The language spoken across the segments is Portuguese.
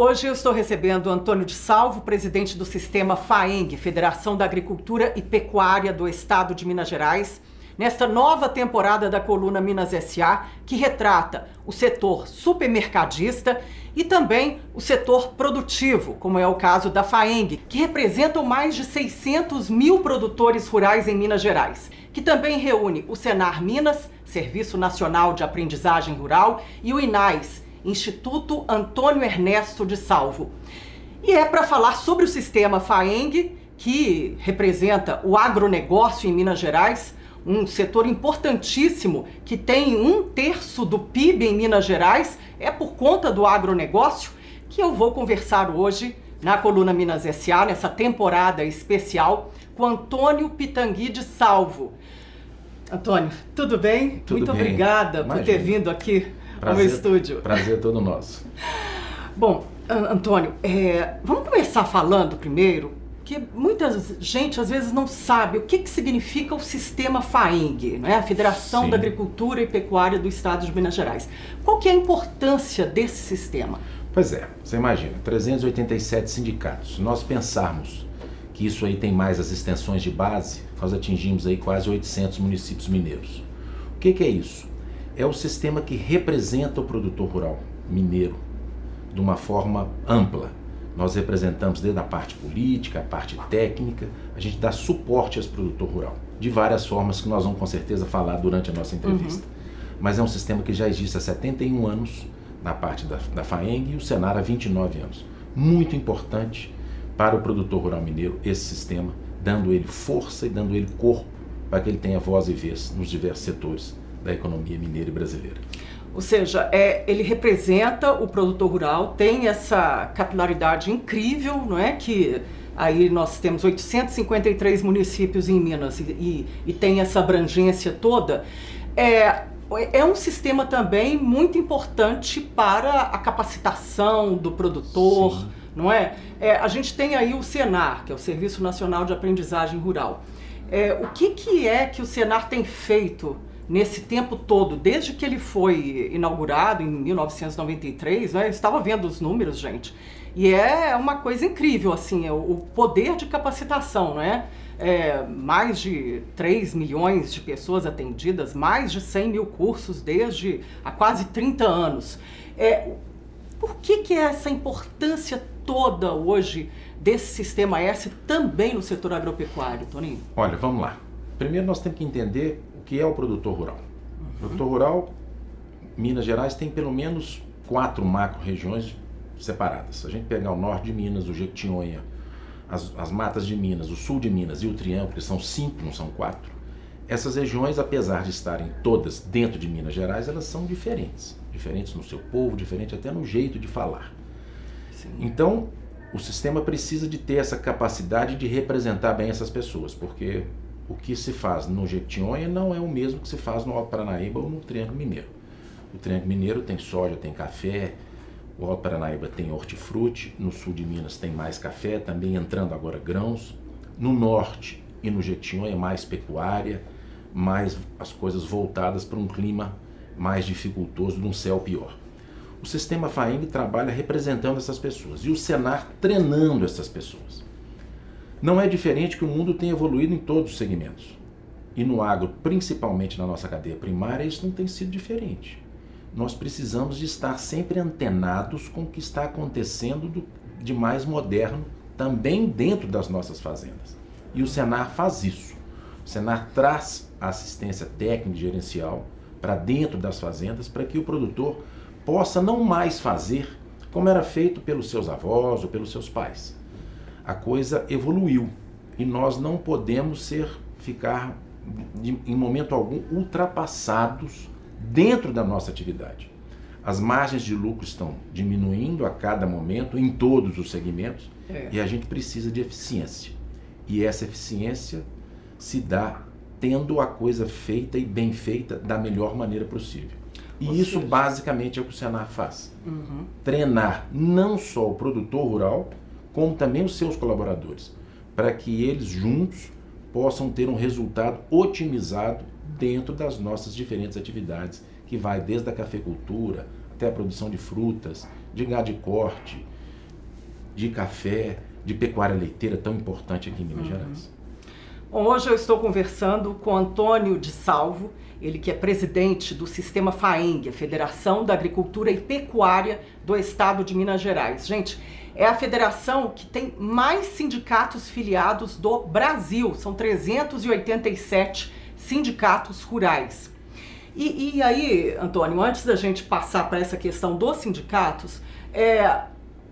hoje eu estou recebendo Antônio de Salvo, presidente do sistema FAENG, Federação da Agricultura e Pecuária do Estado de Minas Gerais, nesta nova temporada da coluna Minas SA, que retrata o setor supermercadista e também o setor produtivo, como é o caso da FAENG, que representam mais de 600 mil produtores rurais em Minas Gerais, que também reúne o Senar Minas, Serviço Nacional de Aprendizagem Rural, e o INAIS, Instituto Antônio Ernesto de Salvo. E é para falar sobre o sistema FAENG, que representa o agronegócio em Minas Gerais, um setor importantíssimo que tem um terço do PIB em Minas Gerais, é por conta do agronegócio, que eu vou conversar hoje na coluna Minas SA, nessa temporada especial, com Antônio Pitangui de Salvo. Antônio, tudo bem? Tudo Muito bem. obrigada Imagina. por ter vindo aqui ao meu estúdio. Prazer todo nosso. Bom, An- Antônio, é, vamos começar falando primeiro que muita gente às vezes não sabe o que, que significa o sistema FAENG, né? a Federação Sim. da Agricultura e Pecuária do Estado de Minas Gerais. Qual que é a importância desse sistema? Pois é, você imagina, 387 sindicatos. Se nós pensarmos que isso aí tem mais as extensões de base, nós atingimos aí quase 800 municípios mineiros. O que, que é isso? É o sistema que representa o produtor rural mineiro de uma forma ampla. Nós representamos desde a parte política, a parte técnica, a gente dá suporte ao produtor rural, de várias formas que nós vamos com certeza falar durante a nossa entrevista. Mas é um sistema que já existe há 71 anos na parte da, da FAENG e o Senar há 29 anos. Muito importante para o produtor rural mineiro esse sistema, dando ele força e dando ele corpo para que ele tenha voz e vez nos diversos setores da economia mineira e brasileira. Ou seja, é, ele representa o produtor rural, tem essa capilaridade incrível, não é? Que aí nós temos 853 municípios em Minas e, e- e tem essa abrangência toda. É, é um sistema também muito importante para a capacitação do produtor, Sim. não é? É, A gente tem aí o Senar, que é o Serviço Nacional de Aprendizagem Rural. É, o que, que é que o Senar tem feito nesse tempo todo, desde que ele foi inaugurado em 1993, né? Eu estava vendo os números, gente, e é uma coisa incrível, assim, é o poder de capacitação, né? É, mais de 3 milhões de pessoas atendidas, mais de 100 mil cursos desde há quase 30 anos. É, por que, que é essa importância toda hoje desse sistema S também no setor agropecuário, Toninho? Olha, vamos lá. Primeiro nós temos que entender que é o produtor rural. O produtor rural, Minas Gerais tem pelo menos quatro macro-regiões separadas. Se a gente pegar o norte de Minas, o Jequitinhonha, as, as matas de Minas, o sul de Minas e o Triângulo, que são cinco, não são quatro, essas regiões, apesar de estarem todas dentro de Minas Gerais, elas são diferentes. Diferentes no seu povo, diferente até no jeito de falar. Sim. Então, o sistema precisa de ter essa capacidade de representar bem essas pessoas, porque o que se faz no Jequitinhonha não é o mesmo que se faz no Alto Paranaíba ou no Triângulo Mineiro. O Triângulo Mineiro tem soja, tem café, o Alto Paranaíba tem hortifruti, no sul de Minas tem mais café, também entrando agora grãos. No norte e no Jequitinhonha mais pecuária, mais as coisas voltadas para um clima mais dificultoso, de um céu pior. O sistema FAENG trabalha representando essas pessoas e o Senar treinando essas pessoas. Não é diferente que o mundo tem evoluído em todos os segmentos. E no agro, principalmente na nossa cadeia primária, isso não tem sido diferente. Nós precisamos de estar sempre antenados com o que está acontecendo do- de mais moderno também dentro das nossas fazendas. E o Senar faz isso. O Senar traz assistência técnica e gerencial para dentro das fazendas para que o produtor possa não mais fazer como era feito pelos seus avós ou pelos seus pais. A coisa evoluiu e nós não podemos ser ficar de- em momento algum ultrapassados dentro da nossa atividade. As margens de lucro estão diminuindo a cada momento em todos os segmentos É. e a gente precisa de eficiência. E essa eficiência se dá tendo a coisa feita e bem feita da melhor maneira possível. E Ou isso seja- basicamente é o que o Senar faz. Uhum. Treinar não só o produtor rural, como também os seus colaboradores, para que eles juntos possam ter um resultado otimizado dentro das nossas diferentes atividades, que vai desde a cafeicultura até a produção de frutas, de gado de corte, de café, de pecuária leiteira tão importante aqui em Minas uhum. Gerais. Hoje eu estou conversando com Antônio de Salvo, ele que é presidente do Sistema FAENG, a Federação da Agricultura e Pecuária do Estado de Minas Gerais. Gente, é a federação que tem mais sindicatos filiados do Brasil, são 387 sindicatos rurais. E, e aí, Antônio, antes da gente passar para essa questão dos sindicatos, é,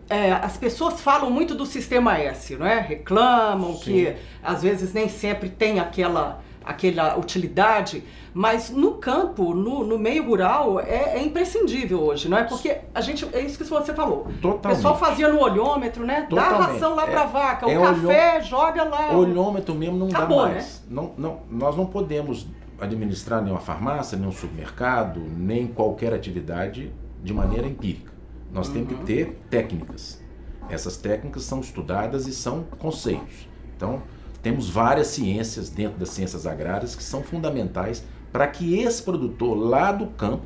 é, as pessoas falam muito do sistema S, não é? Reclamam Sim. que às vezes nem sempre tem aquela, aquela utilidade, mas no campo, no, no meio rural, é, é, imprescindível hoje, não é? Porque a gente, é isso que você falou. Totalmente. O pessoal fazia no olhômetro, né? Totalmente. Dá ração lá é, para a vaca, o é café olhô... joga lá. O olhômetro mesmo não Acabou, dá mais. Né? Não, não, nós não podemos administrar nenhuma farmácia, nenhum supermercado, nem qualquer atividade de maneira empírica. Nós uhum. temos que uhum. ter técnicas. Essas técnicas são estudadas e são conceitos. Então, temos várias ciências dentro das ciências agrárias que são fundamentais para que esse produtor lá do campo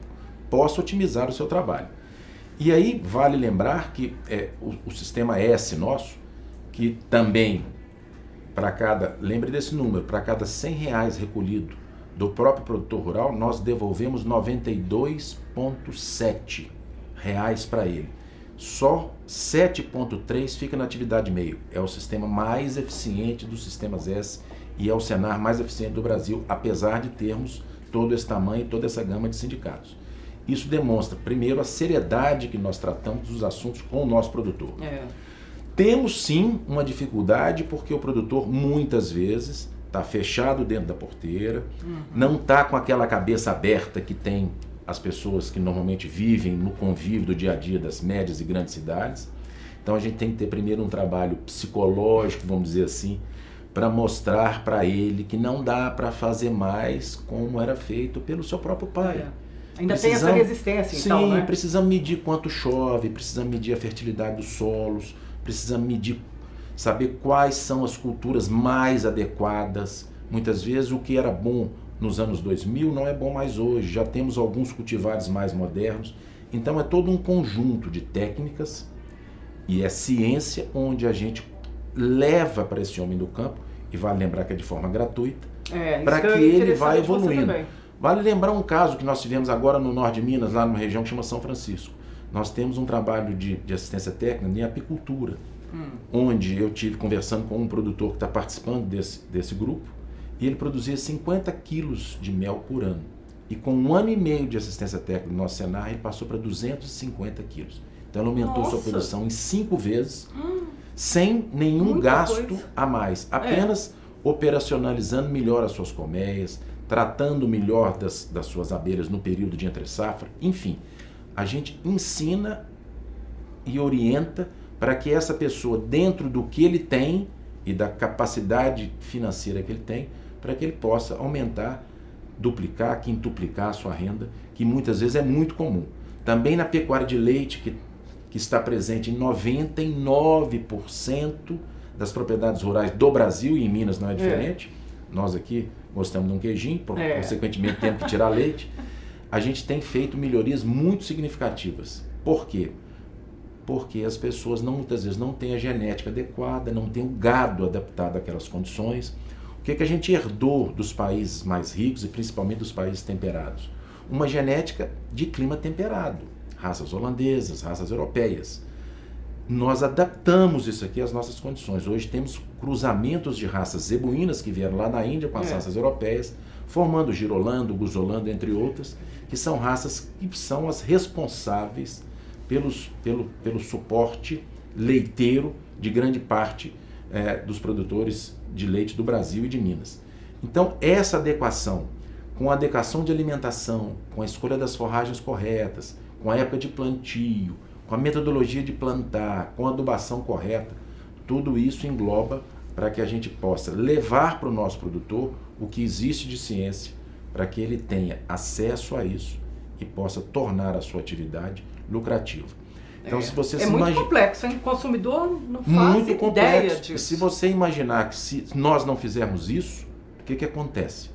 possa otimizar o seu trabalho. E aí vale lembrar que é, o, o sistema S nosso, que também para cada, lembre desse número, para cada 100 reais recolhido do próprio produtor rural, nós devolvemos 92,7 reais para ele. Só 7,3 fica na atividade meio. É o sistema mais eficiente dos sistemas S e é o Senar mais eficiente do Brasil, apesar de termos todo esse tamanho e toda essa gama de sindicatos. Isso demonstra, primeiro, a seriedade que nós tratamos dos assuntos com o nosso produtor. É. Temos sim uma dificuldade porque o produtor muitas vezes está fechado dentro da porteira, uhum. não está com aquela cabeça aberta que tem as pessoas que normalmente vivem no convívio do dia a dia das médias e grandes cidades. Então a gente tem que ter primeiro um trabalho psicológico, vamos dizer assim, para mostrar para ele que não dá para fazer mais como era feito pelo seu próprio pai. É. Ainda precisamos, tem essa resistência, sim, então, né? precisamos medir quanto chove, precisamos medir a fertilidade dos solos, precisamos medir saber quais são as culturas mais adequadas. Muitas vezes o que era bom nos anos 2000 não é bom mais hoje, já temos alguns cultivares mais modernos. Então é todo um conjunto de técnicas e é ciência onde a gente leva para esse homem do campo, e vale lembrar que é de forma gratuita, é, para que, que ele vá evoluindo. Vale lembrar um caso que nós tivemos agora no norte de Minas, lá numa região que chama São Francisco. Nós temos um trabalho de, de assistência técnica em apicultura hum. onde eu tive conversando com um produtor que está participando desse, desse grupo, e ele produzia 50 quilos de mel por ano. E com um ano e meio de assistência técnica no nosso Senar, ele passou para 250 quilos. Então ele aumentou Nossa. sua produção em cinco vezes, hum. sem nenhum gasto coisa. a mais, apenas é. operacionalizando melhor as suas colmeias, tratando melhor das, das suas abelhas no período de entre safra, enfim. A gente ensina e orienta para que essa pessoa, dentro do que ele tem e da capacidade financeira que ele tem, para que ele possa aumentar, duplicar, quintuplicar a sua renda, que muitas vezes é muito comum. Também na pecuária de leite, que, que está presente em 99% das propriedades rurais do Brasil, e em Minas não é, é. diferente. É. Nós aqui gostamos de um queijinho, por, é. consequentemente temos que tirar leite. A gente tem feito melhorias muito significativas. Por quê? porque as pessoas não, muitas vezes não têm a genética adequada, não têm o gado adaptado àquelas condições. O que, que a gente herdou dos países mais ricos e principalmente dos países temperados? Uma genética de clima temperado, raças holandesas, raças europeias. Nós adaptamos isso aqui às nossas condições. Hoje temos cruzamentos de raças zebuínas que vieram lá da Índia com as é. raças europeias, formando girolando, guzolando, entre outras, que são raças que são as responsáveis pelos, pelo, pelo suporte leiteiro de grande parte é, dos produtores de leite do Brasil e de Minas. Então, essa adequação, com a adequação de alimentação, com a escolha das forragens corretas, com a época de plantio, com a metodologia de plantar, com a adubação correta, tudo isso engloba para que a gente possa levar para o nosso produtor o que existe de ciência, para que ele tenha acesso a isso e possa tornar a sua atividade lucrativa. Então, é. se você é se muito imagina... complexo, hein? O consumidor não faz muito complexo. ideia disso. Se você imaginar que se nós não fizermos isso, o que, que acontece?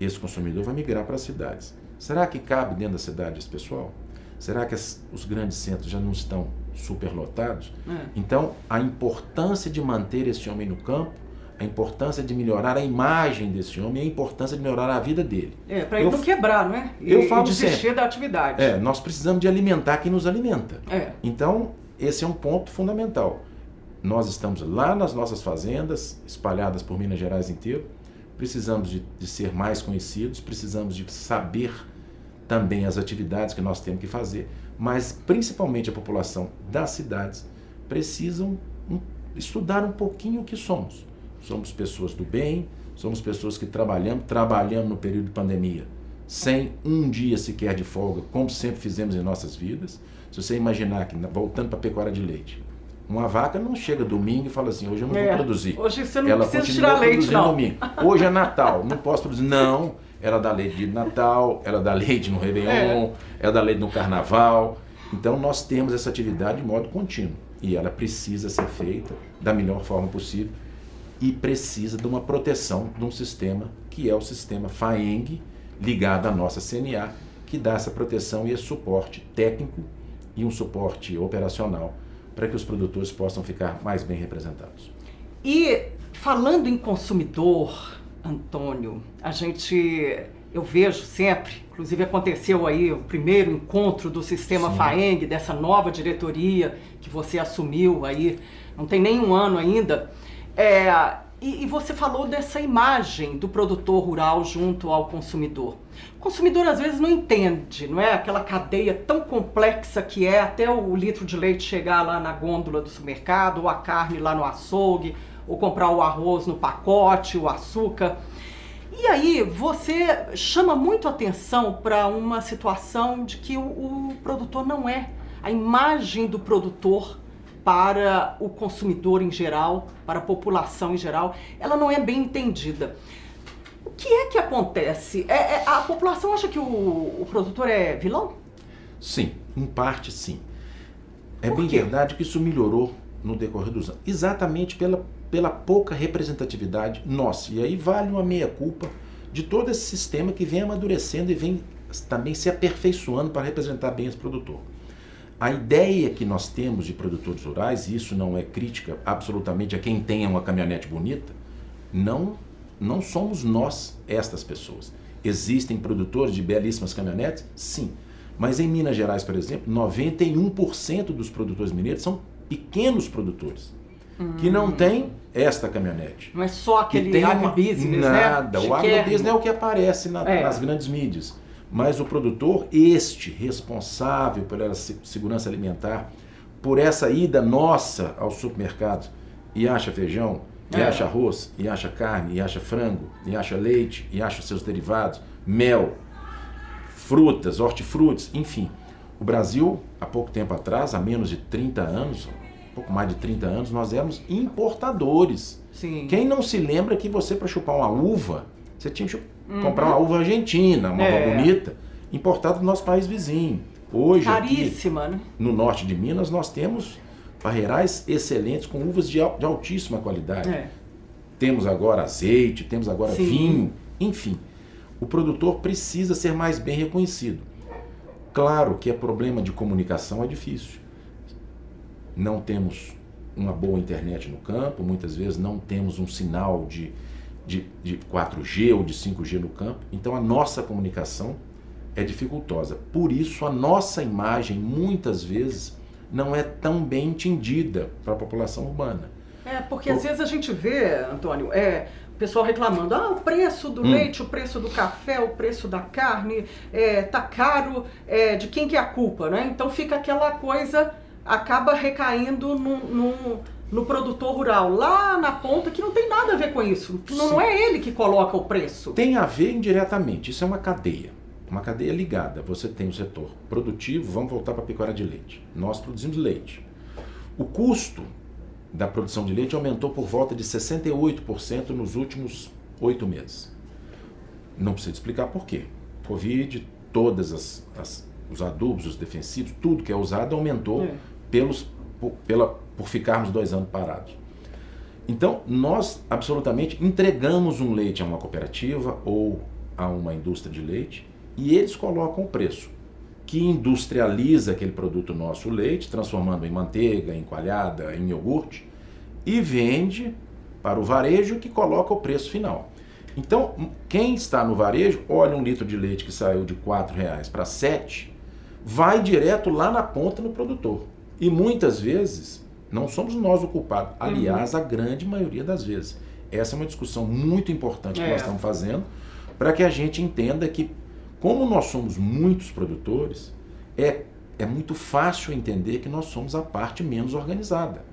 Esse consumidor vai migrar para as cidades. Será que cabe dentro da cidade esse pessoal? Será que as, os grandes centros já não estão superlotados. É. Então, a importância de manter esse homem no campo, a importância de melhorar a imagem desse homem, a importância de melhorar a vida dele. É, para ele não quebrar, não é? E, eu falo e desistir sempre, da atividade. É, nós precisamos de alimentar quem nos alimenta. É. Então, esse é um ponto fundamental. Nós estamos lá nas nossas fazendas, espalhadas por Minas Gerais inteiro, precisamos de, de ser mais conhecidos, precisamos de saber também as atividades que nós temos que fazer, mas principalmente a população das cidades precisam estudar um pouquinho o que somos. Somos pessoas do bem, somos pessoas que trabalhamos, trabalhamos no período de pandemia, sem um dia sequer de folga, como sempre fizemos em nossas vidas. Se você imaginar que, voltando para a pecuária de leite, uma vaca não chega domingo e fala assim, hoje eu não é, vou produzir. Hoje você não Ela precisa tirar leite, não. Domingo. Hoje é Natal, não posso produzir. Não, ela dá leite de Natal, ela dá leite no Réveillon, é. ela dá leite no Carnaval. Então nós temos essa atividade de modo contínuo e ela precisa ser feita da melhor forma possível e precisa de uma proteção de um sistema que é o sistema FAENG ligado à nossa CNA, que dá essa proteção e esse suporte técnico e um suporte operacional para que os produtores possam ficar mais bem representados. E falando em consumidor, Antônio, a gente eu vejo sempre, inclusive aconteceu aí o primeiro encontro do sistema Sim. FAENG, dessa nova diretoria que você assumiu aí, não tem nem um ano ainda. É, e, e, você falou dessa imagem do produtor rural junto ao consumidor. O consumidor às vezes não entende, não é? Aquela cadeia tão complexa que é até o litro de leite chegar lá na gôndola do supermercado, ou a carne lá no açougue, ou comprar o arroz no pacote, o açúcar. E aí você chama muito atenção para uma situação de que o, o produtor não é. A imagem do produtor para o consumidor em geral, para a população em geral, ela não é bem entendida. O que é que acontece? É, é, a população acha que o, o, produtor é vilão? Sim, em parte sim. É Por bem quê? verdade que isso melhorou no decorrer dos anos, exatamente pela, pela pouca representatividade nossa. E aí vale uma meia-culpa de todo esse sistema que vem amadurecendo e vem também se aperfeiçoando para representar bem esse produtor. A ideia que nós temos de produtores rurais, e isso não é crítica absolutamente a quem tenha uma caminhonete bonita, não, não somos nós estas pessoas. Existem produtores de belíssimas caminhonetes? Sim. Mas em Minas Gerais, por exemplo, 91% dos produtores mineiros são pequenos produtores. Hum. Que não tem esta caminhonete. Não é só aquele agribusiness, né? Nada. O agribusiness é o que aparece na, é. nas grandes mídias mas o produtor, este responsável pela segurança alimentar, por essa ida nossa ao supermercado e acha feijão, e é. acha arroz, e acha carne, e acha frango, e acha leite, e acha seus derivados, mel, frutas, hortifrutis, enfim. O Brasil, há pouco tempo atrás, há menos de 30 anos, pouco mais de 30 anos, nós éramos importadores. Sim. Quem não se lembra que você, para chupar uma uva, você tinha que uhum. comprar uma uva argentina, uma é. uva bonita, importada do nosso país vizinho. Hoje, Caríssima, aqui, né? no norte de Minas, nós temos parreirais excelentes com uvas de, de altíssima qualidade. É. Temos agora azeite, temos agora Sim. vinho, enfim. O produtor precisa ser mais bem reconhecido. Claro que é problema de comunicação é difícil. Não temos uma boa internet no campo, muitas vezes não temos um sinal de, de, de 4G ou de 5G no campo. Então a nossa comunicação é dificultosa. Por isso a nossa imagem muitas vezes não é tão bem entendida para a população urbana. É, porque Por... às vezes a gente vê, Antônio, é, o pessoal reclamando, ah, o preço do hum. leite, o preço do café, o preço da carne, é, tá caro, é, de quem que é a culpa, né? Então fica aquela coisa, acaba recaindo num, num no produtor rural, lá na ponta, que não tem nada a ver com isso. Não, não é ele que coloca o preço. Tem a ver indiretamente, isso é uma cadeia. Uma cadeia ligada. Você tem o setor produtivo, vamos voltar para a pecuária de leite. Nós produzimos leite. O custo da produção de leite aumentou por volta de 68% nos últimos oito meses. Não precisa explicar por quê. Covid, todas as, as os adubos, os defensivos, tudo que é usado aumentou é. pelos, por, pela por ficarmos dois anos parados. Então, nós absolutamente entregamos um leite a uma cooperativa ou a uma indústria de leite e eles colocam o preço. que industrializa aquele produto nosso, o leite, transformando em manteiga, em coalhada, em iogurte, e vende para o varejo que coloca o preço final. Então, quem está no varejo, olha um litro de leite que saiu de R$ reais para 7, vai direto lá na ponta no produtor. E muitas vezes não somos nós o culpado. Aliás, uhum. a grande maioria das vezes. Essa é uma discussão muito importante que é. nós estamos fazendo para que a gente entenda que, como nós somos muitos produtores, é, é muito fácil entender que nós somos a parte menos organizada.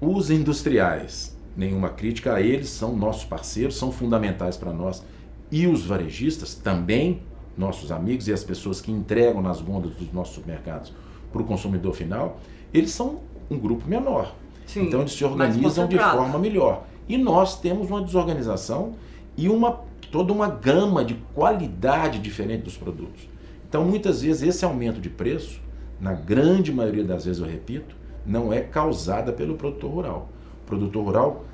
Os industriais, nenhuma crítica a eles, são nossos parceiros, são fundamentais para nós. E os varejistas, também nossos amigos e as pessoas que entregam nas gôndolas dos nossos supermercados para o consumidor final, eles são um grupo menor. Sim, então eles se organizam de forma melhor. E nós temos uma desorganização e uma toda uma gama de qualidade diferente dos produtos. Então muitas vezes esse aumento de preço, na grande maioria das vezes eu repito, não é causada pelo produtor rural. O produtor rural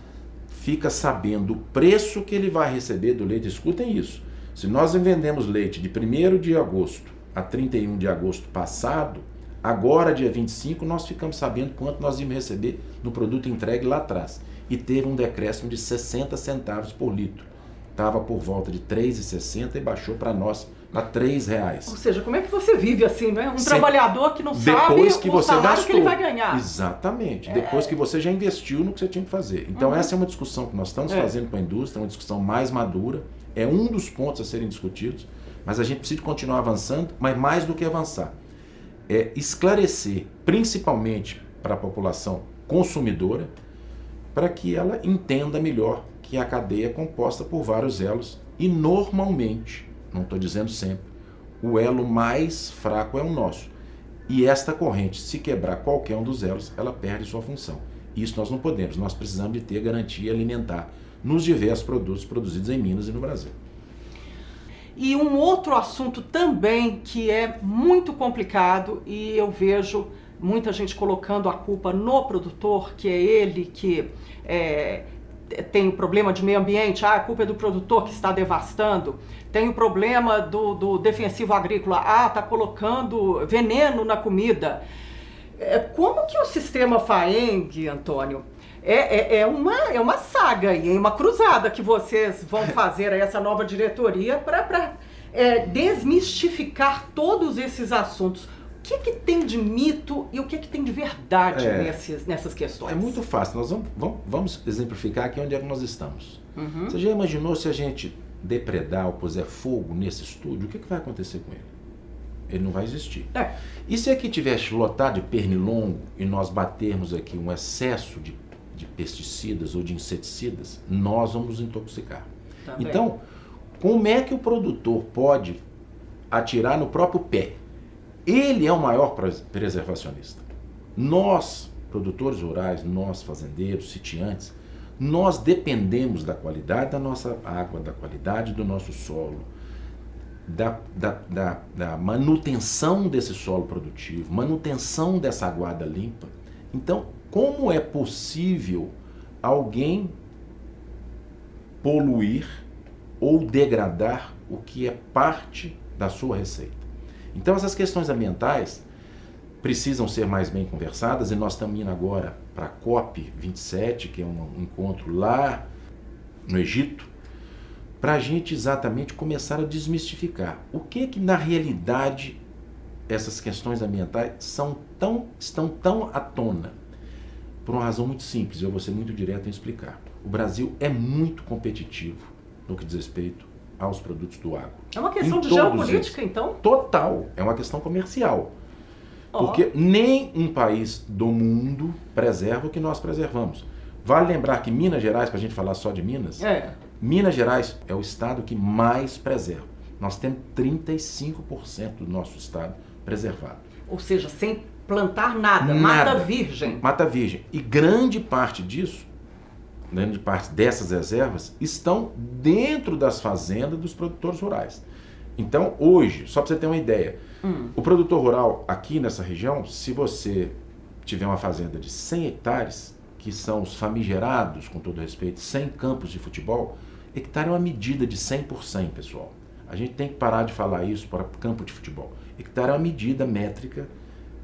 fica sabendo o preço que ele vai receber do leite. Escutem isso. Se nós vendemos leite de 1 de agosto a 31 de agosto passado, agora, dia 25, nós ficamos sabendo quanto nós íamos receber no produto entregue lá atrás. E teve um decréscimo de 60 centavos por litro. Estava por volta de 3,60 e baixou para nós a três reais. Ou seja, como é que você vive assim, né? Um trabalhador que não depois sabe que o você salário gastou. que ele vai ganhar. Exatamente. É. Depois que você já investiu no que você tinha que fazer. Então uhum. essa é uma discussão que nós estamos é. fazendo com a indústria, uma discussão mais madura. É um dos pontos a serem discutidos, mas a gente precisa continuar avançando, mas mais do que avançar, é esclarecer, principalmente para a população consumidora, para que ela entenda melhor que a cadeia é composta por vários elos e normalmente não estou dizendo sempre, o elo mais fraco é o nosso. E esta corrente, se quebrar qualquer um dos elos, ela perde sua função. Isso nós não podemos, nós precisamos de ter garantia alimentar nos diversos produtos produzidos em Minas e no Brasil. E um outro assunto também que é muito complicado e eu vejo muita gente colocando a culpa no produtor, que é ele que é, tem o problema de meio ambiente, ah, a culpa é do produtor que está devastando, tem o problema do, do defensivo agrícola, ah, está colocando veneno na comida. É, como que o sistema FAENG, Antônio, é, é, é, uma, é uma saga e é uma cruzada que vocês vão fazer essa nova diretoria para é, desmistificar todos esses assuntos que, que tem de mito e o que, que tem de verdade é, nesses, nessas questões? É muito fácil. Nós vamos, vamos, vamos exemplificar aqui onde é que nós estamos. Uhum. Você já imaginou se a gente depredar ou puser fogo nesse estúdio, o que, que vai acontecer com ele? Ele não vai existir. É. E se aqui tivesse lotado de pernilongo e nós batermos aqui um excesso de, de pesticidas ou de inseticidas, nós vamos intoxicar. Também. Então, como é que o produtor pode atirar no próprio pé? Ele é o maior preservacionista. Nós, produtores rurais, nós, fazendeiros, sitiantes, nós dependemos da qualidade da nossa água, da qualidade do nosso solo, da, da, da, da manutenção desse solo produtivo, manutenção dessa aguada limpa. Então, como é possível alguém poluir ou degradar o que é parte da sua receita? Então essas questões ambientais precisam ser mais bem conversadas e nós estamos indo agora para a COP 27, que é um encontro lá no Egito, para a gente exatamente começar a desmistificar o que que na realidade essas questões ambientais são tão, estão tão à tona. Por uma razão muito simples, eu vou ser muito direto em explicar. O Brasil é muito competitivo no que diz respeito aos produtos do agro. É uma questão de geopolítica, eles. então? Total, é uma questão comercial. Oh. Porque nem um país do mundo preserva o que nós preservamos. Vale lembrar que Minas Gerais, para a gente falar só de Minas, é. Minas Gerais é o estado que mais preserva. Nós temos 35% do nosso estado preservado. Ou seja, sem plantar nada, nada, mata virgem. Mata virgem. E grande parte disso grande parte dessas reservas estão dentro das fazendas dos produtores rurais. Então, hoje, só para você ter uma ideia, hum. o produtor rural aqui nessa região, se você tiver uma fazenda de 100 hectares, que são os famigerados, com todo respeito, 100 campos de futebol, hectare é uma medida de 100 por 100, pessoal. A gente tem que parar de falar isso para campo de futebol. Hectare é uma medida métrica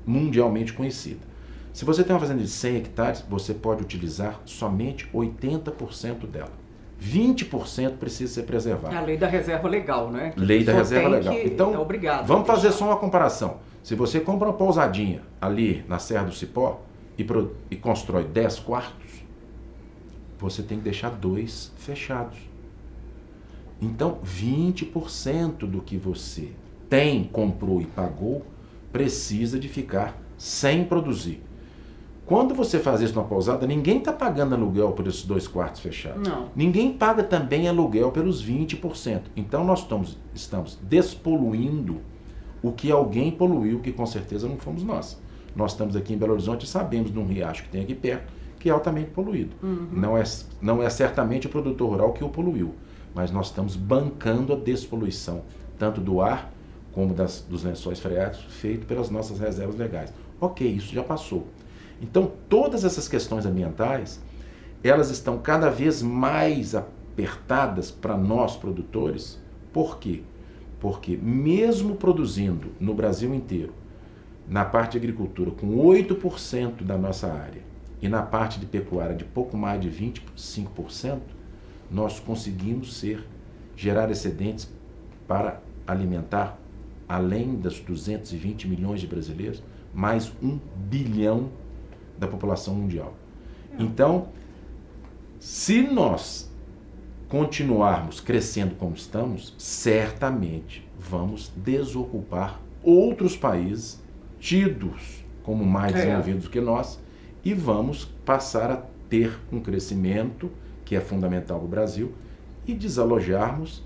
mundialmente conhecida. Se você tem uma fazenda de 100 hectares, você pode utilizar somente 80% dela. 20% precisa ser preservado. É a lei da reserva legal, né? Que lei da reserva legal. Então, é obrigado vamos fazer só uma comparação. Se você compra uma pousadinha ali na Serra do Cipó e, pro, e constrói 10 quartos, você tem que deixar dois fechados. Então, 20% do que você tem, comprou e pagou, precisa de ficar sem produzir. Quando você faz isso numa pousada, ninguém está pagando aluguel por esses dois quartos fechados. Não. Ninguém paga também aluguel pelos 20%. Então nós estamos, estamos despoluindo o que alguém poluiu, que com certeza não fomos nós. Nós estamos aqui em Belo Horizonte e sabemos de um riacho que tem aqui perto, que é altamente poluído. Uhum. Não, é, não é certamente o produtor rural que o poluiu, mas nós estamos bancando a despoluição, tanto do ar como das, dos lençóis freáticos, feito pelas nossas reservas legais. Ok, isso já passou. Então, todas essas questões ambientais, elas estão cada vez mais apertadas para nós produtores. Por quê? Porque mesmo produzindo no Brasil inteiro, na parte de agricultura com 8% da nossa área e na parte de pecuária de pouco mais de 25%, nós conseguimos ser gerar excedentes para alimentar além das 220 milhões de brasileiros, mais um bilhão da população mundial. Então, se nós continuarmos crescendo como estamos, certamente vamos desocupar outros países tidos como mais é. desenvolvidos do que nós e vamos passar a ter um crescimento que é fundamental para o Brasil e desalojarmos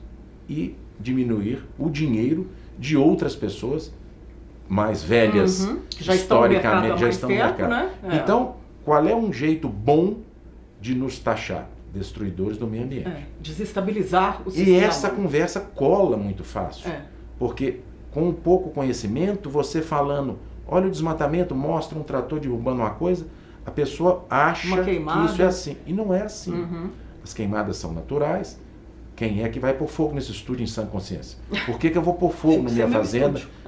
e diminuir o dinheiro de outras pessoas mais velhas, uhum, já historicamente, já estão no mercado. Né? É. Então, qual é um jeito bom de nos taxar? Destruidores do meio ambiente. É, desestabilizar o sistema. E essa conversa cola muito fácil. É. Porque com um pouco conhecimento, você falando, olha o desmatamento, mostra um trator derrubando uma coisa, a pessoa acha que isso é assim. E não é assim. Uhum. As queimadas são naturais. Quem é que vai pôr fogo nesse estúdio em sã consciência? Por que, que eu vou pôr fogo na minha fazenda? Estúdio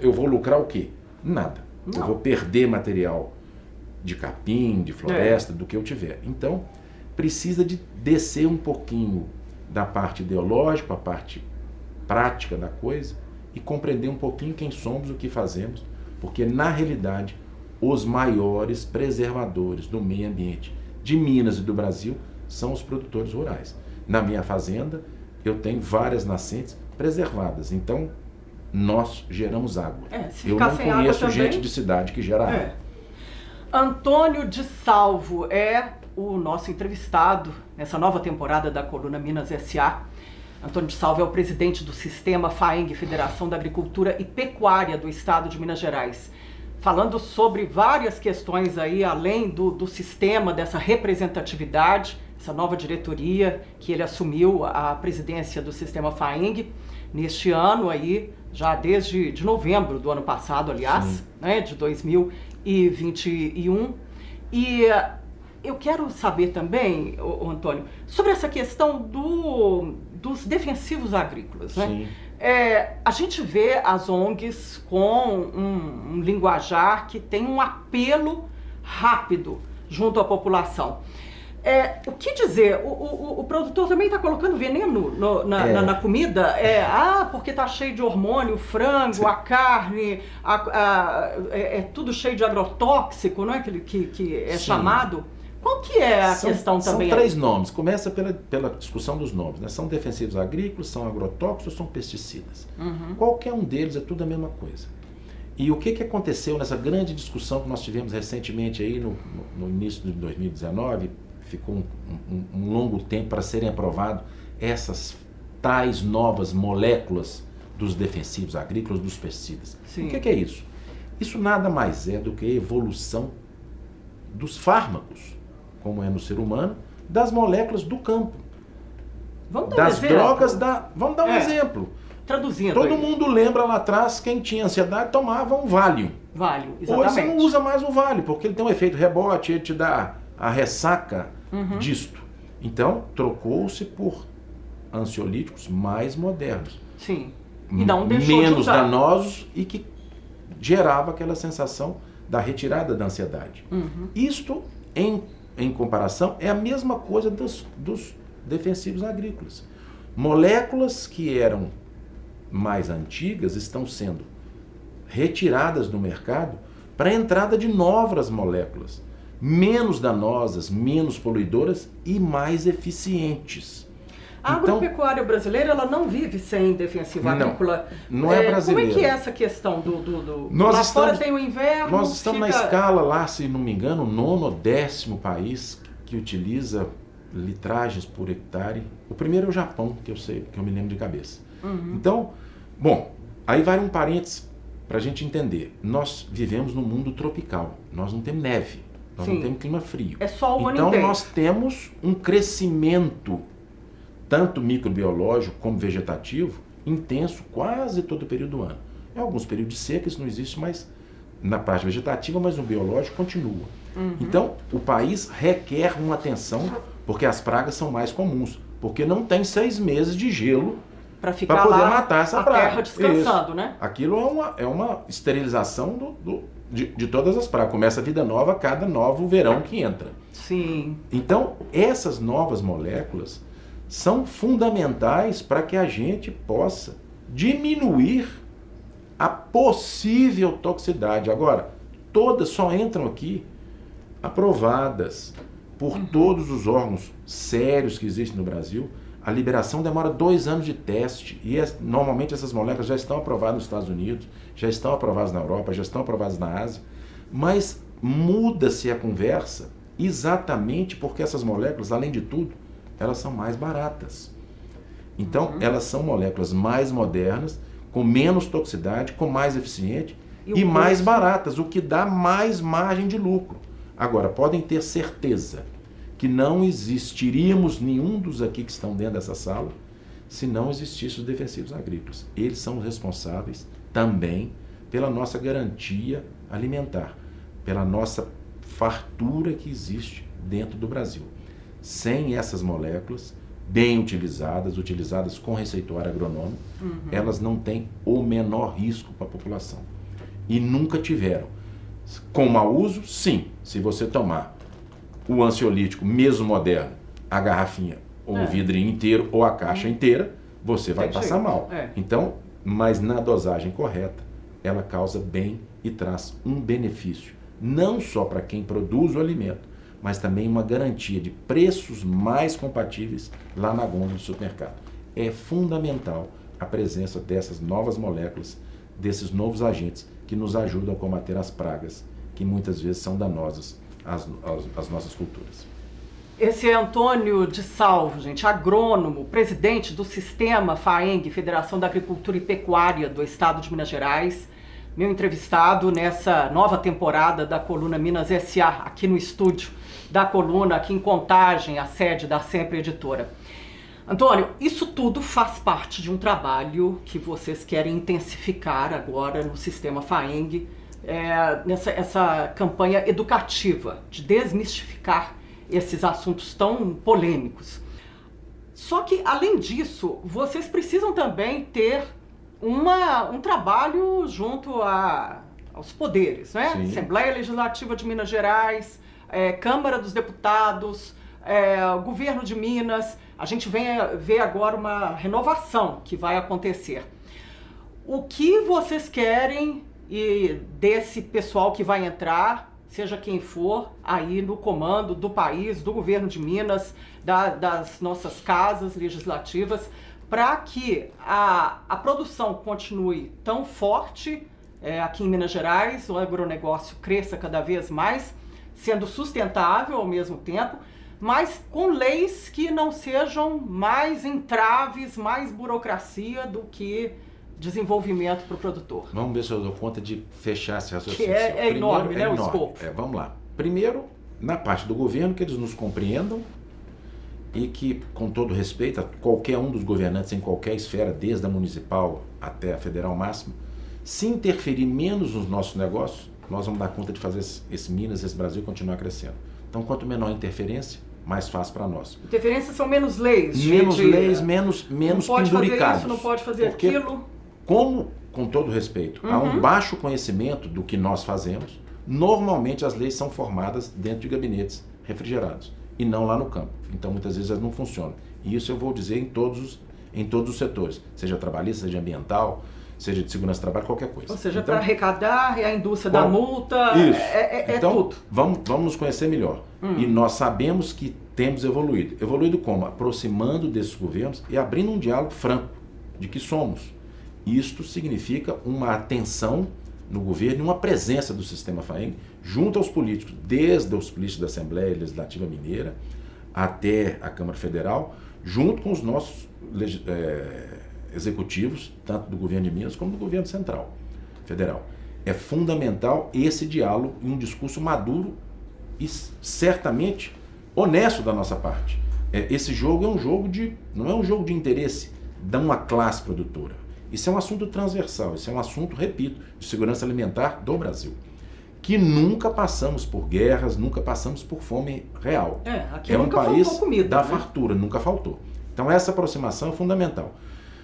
eu vou lucrar o quê? Nada. Não. Eu vou perder material de capim, de floresta, é. do que eu tiver. Então, precisa de descer um pouquinho da parte ideológica, a parte prática da coisa e compreender um pouquinho quem somos, o que fazemos, porque na realidade os maiores preservadores do meio ambiente de Minas e do Brasil são os produtores rurais. Na minha fazenda, eu tenho várias nascentes preservadas. Então, nós geramos água. É, Eu não conheço gente de cidade que gera é. água. Antônio de Salvo é o nosso entrevistado nessa nova temporada da coluna Minas SA. Antônio de Salvo é o presidente do Sistema FAENG, Federação da Agricultura e Pecuária do Estado de Minas Gerais. Falando sobre várias questões aí, além do, do sistema, dessa representatividade, essa nova diretoria que ele assumiu a presidência do Sistema FAENG neste ano aí, já desde de novembro do ano passado, aliás, né, de 2021. E eu quero saber também, o, Antônio, sobre essa questão do, dos defensivos agrícolas. Né? É, a gente vê as ONGs com um, um linguajar que tem um apelo rápido junto à população. É, o que dizer? O, o, o produtor também está colocando veneno no, na, é. na, na, comida? É, ah, porque está cheio de hormônio, o frango, a carne, a, a, é, é, tudo cheio de agrotóxico, não é? Que, que, que é Sim. chamado. Qual que é a são, questão também? São três aí? nomes. Começa pela, pela discussão dos nomes. Né? São defensivos agrícolas, são agrotóxicos ou são pesticidas? Uhum. Qualquer um deles é tudo a mesma coisa. E o que, que aconteceu nessa grande discussão que nós tivemos recentemente aí no, no, no início de 2019, ficou um, um, um longo tempo para serem aprovados essas tais novas moléculas dos defensivos agrícolas, dos pesticidas. Sim. O que, que é isso? Isso nada mais é do que a evolução dos fármacos, como é no ser humano, das moléculas do campo. Vamos dar das um drogas da. Vamos dar um é. exemplo. Traduzindo. Todo aí. mundo lembra lá atrás, quem tinha ansiedade tomava um Valium. Valium, exatamente. Hoje você não usa mais o Valium, porque ele tem um efeito rebote, ele te dá a ressaca uhum. disto. Então, trocou-se por ansiolíticos mais modernos. Sim. E não menos danosos e que gerava aquela sensação da retirada da ansiedade. Uhum. Isto, em, em comparação, é a mesma coisa dos, dos defensivos agrícolas. Moléculas que eram mais antigas estão sendo retiradas do mercado para a entrada de novas moléculas, menos danosas, menos poluidoras e mais eficientes. A então, agropecuária brasileira ela não vive sem defensivo agrícola. Não, não é, é brasileira. Como é que é essa questão do. do, do... Nós lá estamos, fora tem o inverno. Nós estamos fica... na escala lá, se não me engano, o nono ou décimo país que utiliza litragens por hectare. O primeiro é o Japão, que eu sei, que eu me lembro de cabeça. Uhum. Então, bom, aí vai um parênteses para a gente entender. Nós vivemos num mundo tropical. Nós não temos neve. Nós Sim. não temos clima frio. É só o Então nós temos um crescimento tanto microbiológico como vegetativo, intenso quase todo o período do ano. Em alguns períodos de seca isso não existe mais na parte vegetativa, mas no biológico continua. Uhum. Então, o país requer uma atenção, porque as pragas são mais comuns, porque não tem seis meses de gelo para poder matar essa a praga. terra descansando, isso. né? Aquilo é uma, é uma esterilização do, do de, de todas as pragas. Começa a vida nova a cada novo verão que entra. Sim. Então, essas novas moléculas, são fundamentais para que a gente possa diminuir a possível toxicidade. Agora, todas só entram aqui aprovadas por uhum. todos os órgãos sérios que existem no Brasil. A liberação demora dois anos de teste e é, normalmente essas moléculas já estão aprovadas nos Estados Unidos, já estão aprovadas na Europa, já estão aprovadas na Ásia, mas muda-se a conversa exatamente porque essas moléculas, além de tudo, elas são mais baratas. Então, uhum. elas são moléculas mais modernas, com menos toxicidade, com mais eficiente e, e mais baratas, o que dá mais margem de lucro. Agora, podem ter certeza que não existiríamos nenhum dos aqui que estão dentro dessa sala se não existissem os defensivos agrícolas. Eles são responsáveis também pela nossa garantia alimentar, pela nossa fartura que existe dentro do Brasil sem essas moléculas, bem utilizadas, utilizadas com receituário agronômico, uhum. elas não têm o menor risco para a população. E nunca tiveram. Com mau uso, sim. Se você tomar o ansiolítico, mesmo moderno, a garrafinha, ou é. o vidrinho inteiro, ou a caixa inteira, você vai passar mal. É. Então, mas na dosagem correta, ela causa bem e traz um benefício, não só para quem produz o alimento, mas também uma garantia de preços mais compatíveis lá na gôndola do supermercado. É fundamental a presença dessas novas moléculas, desses novos agentes que nos ajudam a combater as pragas que muitas vezes são danosas às, às, às nossas culturas. Esse é Antônio de Salvo, gente, agrônomo, presidente do Sistema FAENG, Federação da Agricultura e Pecuária do Estado de Minas Gerais, meu entrevistado nessa nova temporada da coluna Minas SA, aqui no estúdio da coluna aqui em Contagem, a sede da Sempre Editora. Antônio, isso tudo faz parte de um trabalho que vocês querem intensificar agora no sistema FAENG, é, nessa essa campanha educativa de desmistificar esses assuntos tão polêmicos. Só que, além disso, vocês precisam também ter uma, um trabalho junto a, aos poderes, né? Sim. Assembleia Legislativa de Minas Gerais, é, Câmara dos Deputados, é, Governo de Minas. A gente vem ver agora uma renovação que vai acontecer. O que vocês querem e desse pessoal que vai entrar, seja quem for, aí no comando do país, do governo de Minas, da, das nossas casas legislativas, para que a, a produção continue tão forte é, aqui em Minas Gerais, o agronegócio cresça cada vez mais sendo sustentável ao mesmo tempo, mas com leis que não sejam mais entraves, mais burocracia do que desenvolvimento para o produtor. Vamos ver se eu dou conta de fechar esse raciocínio. Que é, é Primeiro, enorme, é né, enorme. o escopo. É, vamos lá. Primeiro, na parte do governo, que eles nos compreendam e que, com todo respeito a qualquer um dos governantes em qualquer esfera, desde a municipal até a federal máxima, se interferir menos nos nossos negócios, nós vamos dar conta de fazer esse, esse Minas, esse Brasil continuar crescendo. Então, quanto menor a interferência, mais fácil para nós. Interferências são menos leis. Menos de, leis, menos, menos não pode penduricados. fazer isso, não pode fazer Porque aquilo. Como, com todo respeito, há um Uhum. baixo conhecimento do que nós fazemos, normalmente as leis são formadas dentro de gabinetes refrigerados e não lá no campo. Então muitas vezes elas não funcionam. E isso eu vou dizer em todos os, em todos os setores, seja trabalhista, seja ambiental, seja de segurança do trabalho, qualquer coisa. Ou seja, Então, para arrecadar, é a indústria da multa, Isso. é, é- é então, tudo. Vamos, vamos nos conhecer melhor. Hum. E nós sabemos que temos evoluído. Evoluído como? Aproximando desses governos e abrindo um diálogo franco de que somos. Isto significa uma atenção no governo e uma presença do sistema FAENG junto aos políticos, desde os políticos da Assembleia Legislativa Mineira até a Câmara Federal, junto com os nossos eh, executivos, tanto do governo de Minas como do governo central, federal. É fundamental esse diálogo e um discurso maduro e certamente honesto da nossa parte. É, esse jogo é um jogo de. não é um jogo de interesse de uma classe produtora. Isso é um assunto transversal, isso é um assunto, repito, de segurança alimentar do Brasil. Que nunca passamos por guerras, nunca passamos por fome real. É, aqui É um país comida. da né? fartura, nunca faltou. Então essa aproximação é fundamental.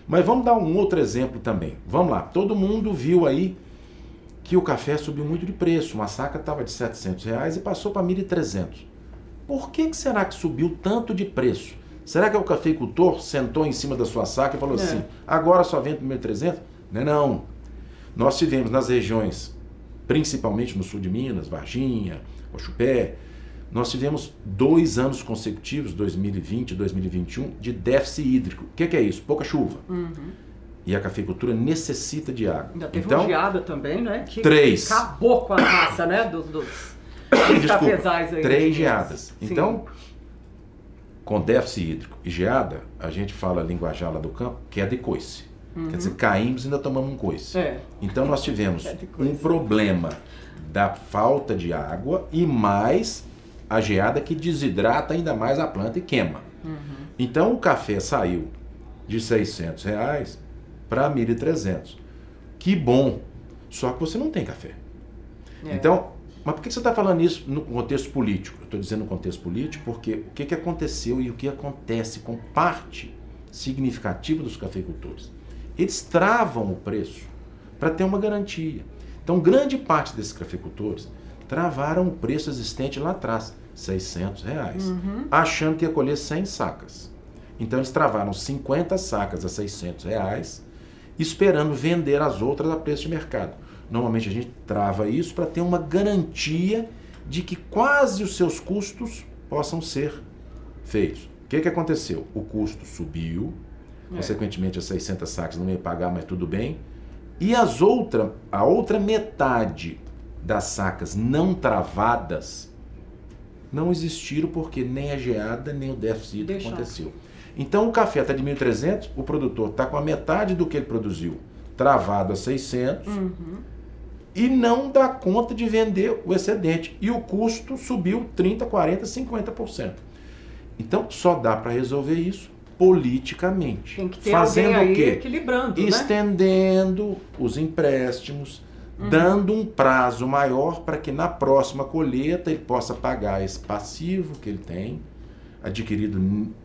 Mas vamos dar um outro exemplo também. Vamos lá, todo mundo viu aí que o café subiu muito de preço. Uma saca estava de 700 reais e passou para 1.300. Por que, que será que subiu tanto de preço? Será que o cafeicultor sentou em cima da sua saca e falou É. assim, agora só vende por 1.300? Não, é não. Nós tivemos nas regiões, principalmente no sul de Minas, Varginha, Oxupé, nós tivemos dois anos consecutivos, 2020 e 2021, de déficit hídrico. O que, que é isso? Pouca chuva. Uhum. E a cafeicultura necessita de água. Ainda teve então, uma geada também, né? Que Três. acabou com a raça, né? Dos, dos, dos Desculpa, cafezais aí. três geadas. Sim. Com déficit hídrico e geada, a gente fala linguajar lá do campo, que é de coice. Quer dizer, caímos e ainda tomamos um coice. Uhum. É. Então nós tivemos É um problema da falta de água e mais a geada que desidrata ainda mais a planta e queima. Uhum. Então o café saiu de 600 reais para 1.300. Que bom! Só que você não tem café. É. Então, mas por que você está falando isso no contexto político? Eu estou dizendo no contexto político porque o que, que aconteceu e o que acontece com parte significativa dos cafeicultores? Eles travam o preço para ter uma garantia. Então, grande parte desses cafeicultores travaram o preço existente lá atrás, 600 reais, Uhum. achando que ia colher 100 sacas. Então, eles travaram 50 sacas a 600 reais, esperando vender as outras a preço de mercado. Normalmente a gente trava isso para ter uma garantia de que quase os seus custos possam ser feitos. O que, que aconteceu? O custo subiu, É. consequentemente as 600 sacas não ia pagar, mas tudo bem. E as outra, a outra metade das sacas não travadas não existiram porque nem a geada nem o déficit aconteceu. Então o café está de 1.300, o produtor está com a metade do que ele produziu travado a 600 Uhum. E não dá conta de vender o excedente. E o custo subiu 30, 40, 50%. Então só dá para resolver isso politicamente. Tem que ter Fazendo o quê? equilibrando, né? Estendendo os empréstimos, Uhum. dando um prazo maior para que na próxima colheita ele possa pagar esse passivo que ele tem, adquirido